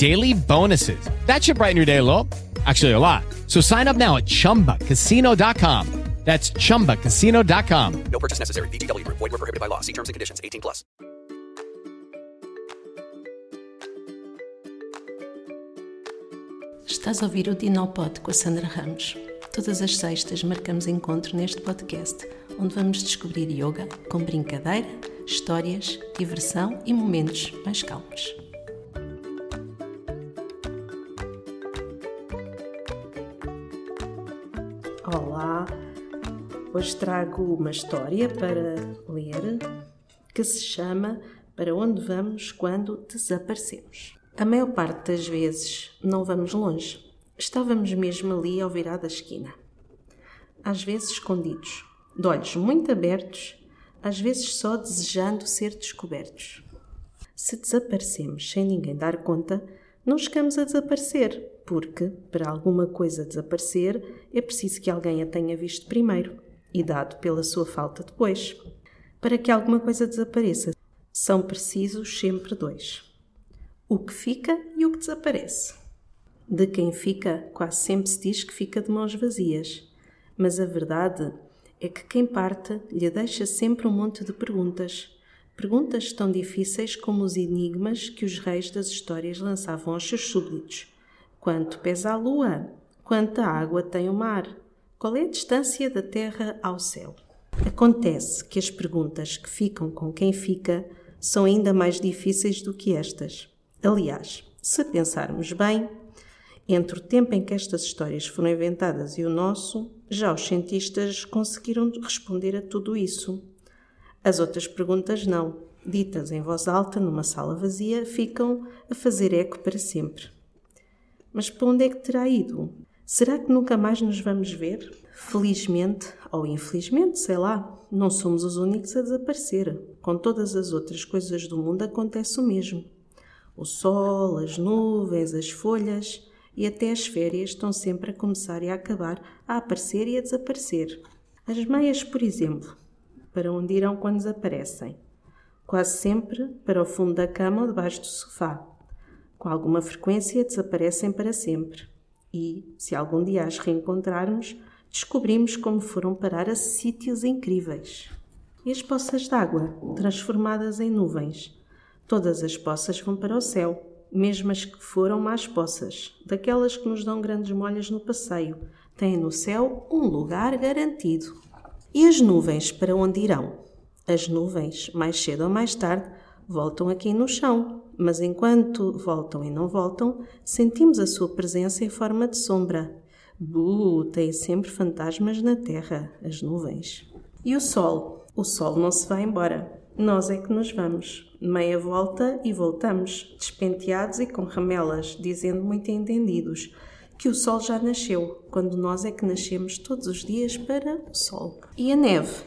daily bonuses. That should brighten your day a little. Actually, a lot. So sign up now at chumbacasino.com. That's chumbacasino.com. No purchase necessary. VGW Group. Void were prohibited by law. See terms and conditions. 18 plus. Estás a ouvir o Dinopod com a Sandra Ramos. Todas as sextas marcamos encontro neste podcast, onde vamos descobrir yoga com brincadeira, histórias, diversão e momentos mais calmos. Olá! Hoje trago uma história para ler que se chama Para onde vamos quando desaparecemos. A maior parte das vezes não vamos longe. Estávamos mesmo ali ao virar da esquina. Às vezes escondidos, de olhos muito abertos, às vezes só desejando ser descobertos. Se desaparecemos sem ninguém dar conta, não chegamos a desaparecer, porque, para alguma coisa desaparecer, é preciso que alguém a tenha visto primeiro e dado pela sua falta depois. Para que alguma coisa desapareça, são precisos sempre dois: o que fica e o que desaparece. De quem fica, quase sempre se diz que fica de mãos vazias, mas a verdade é que quem parte lhe deixa sempre um monte de perguntas. Perguntas tão difíceis como os enigmas que os reis das histórias lançavam aos seus súbditos. Quanto pesa a lua? Quanta água tem o mar? Qual é a distância da terra ao céu? Acontece que as perguntas que ficam com quem fica são ainda mais difíceis do que estas. Aliás, se pensarmos bem, entre o tempo em que estas histórias foram inventadas e o nosso, já os cientistas conseguiram responder a tudo isso. As outras perguntas não, ditas em voz alta numa sala vazia, ficam a fazer eco para sempre. Mas para onde é que terá ido? Será que nunca mais nos vamos ver? Felizmente ou infelizmente, sei lá, não somos os únicos a desaparecer. Com todas as outras coisas do mundo acontece o mesmo. O sol, as nuvens, as folhas e até as férias estão sempre a começar e a acabar, a aparecer e a desaparecer. As meias, por exemplo, para onde irão quando desaparecem? Quase sempre para o fundo da cama ou debaixo do sofá. Com alguma frequência desaparecem para sempre. E, se algum dia as reencontrarmos, descobrimos como foram parar a sítios incríveis. E as poças d'água, transformadas em nuvens. Todas as poças vão para o céu, mesmo as que foram más poças, daquelas que nos dão grandes molhas no passeio, têm no céu um lugar garantido. E as nuvens para onde irão? As nuvens, mais cedo ou mais tarde, voltam aqui no chão, mas enquanto voltam e não voltam, sentimos a sua presença em forma de sombra. Buh, tem sempre fantasmas na terra, as nuvens. E o sol? O sol não se vai embora. Nós é que nos vamos. Meia volta e voltamos, despenteados e com ramelas, dizendo muito entendidos que o sol já nasceu, quando nós é que nascemos todos os dias para o sol. E a neve?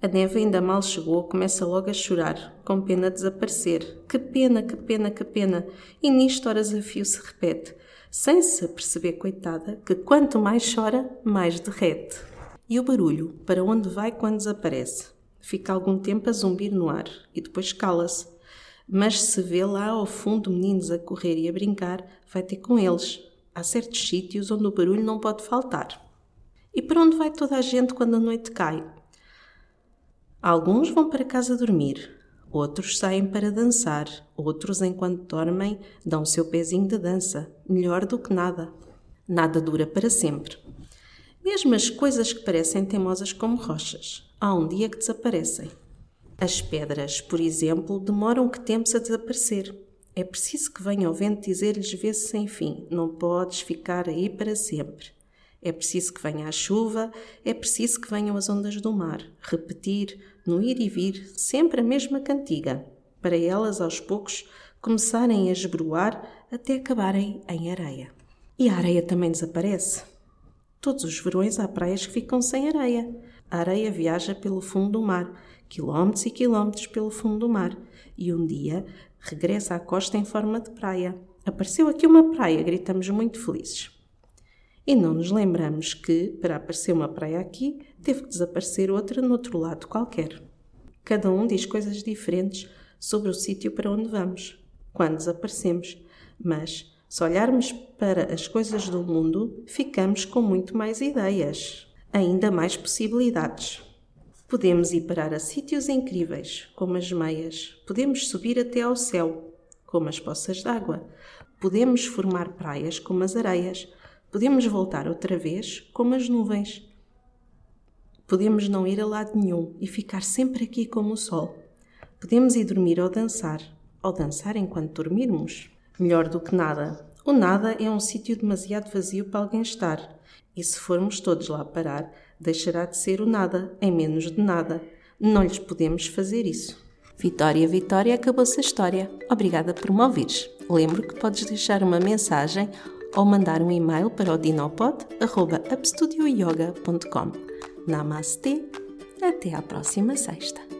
A neve ainda mal chegou, começa logo a chorar, com pena de desaparecer. Que pena, que pena, que pena. E nisto horas a fio se repete, sem se perceber, coitada, que quanto mais chora, mais derrete. E o barulho, para onde vai quando desaparece? Fica algum tempo a zumbir no ar e depois cala-se. Mas se vê lá ao fundo meninos a correr e a brincar, vai ter com eles. Há certos sítios onde o barulho não pode faltar. E para onde vai toda a gente quando a noite cai? Alguns vão para casa dormir, outros saem para dançar, outros, enquanto dormem, dão seu pezinho de dança, melhor do que nada. Nada dura para sempre. Mesmo as coisas que parecem teimosas como rochas, há um dia que desaparecem. As pedras, por exemplo, demoram que tempos a desaparecer. É preciso que venha o vento dizer-lhes vê-se sem fim, não podes ficar aí para sempre. É preciso que venha a chuva, é preciso que venham as ondas do mar, repetir, no ir e vir, sempre a mesma cantiga, para elas aos poucos começarem a esbroar até acabarem em areia. E a areia também desaparece. Todos os verões há praias que ficam sem areia. A areia viaja pelo fundo do mar, quilómetros e quilómetros pelo fundo do mar, e um dia regressa à costa em forma de praia. Apareceu aqui uma praia, gritamos muito felizes. E não nos lembramos que, para aparecer uma praia aqui, teve que desaparecer outra no outro lado qualquer. Cada um diz coisas diferentes sobre o sítio para onde vamos, quando desaparecemos, mas se olharmos para as coisas do mundo, ficamos com muito mais ideias, ainda mais possibilidades. Podemos ir parar a sítios incríveis, como as meias, podemos subir até ao céu, como as poças d'água, podemos formar praias como as areias, Podemos voltar outra vez como as nuvens. Podemos não ir a lado nenhum e ficar sempre aqui como o sol. Podemos ir dormir ou dançar, ou dançar enquanto dormirmos. Melhor do que nada. O nada é um sítio demasiado vazio para alguém estar. E se formos todos lá parar, deixará de ser o nada, em menos de nada. Não lhes podemos fazer isso. Vitória, Vitória, acabou-se a história. Obrigada por me ouvires. Lembro que podes deixar uma mensagem ou mandar um e-mail para o dinopod.upstudioyoga.com. Namastê, até à próxima sexta.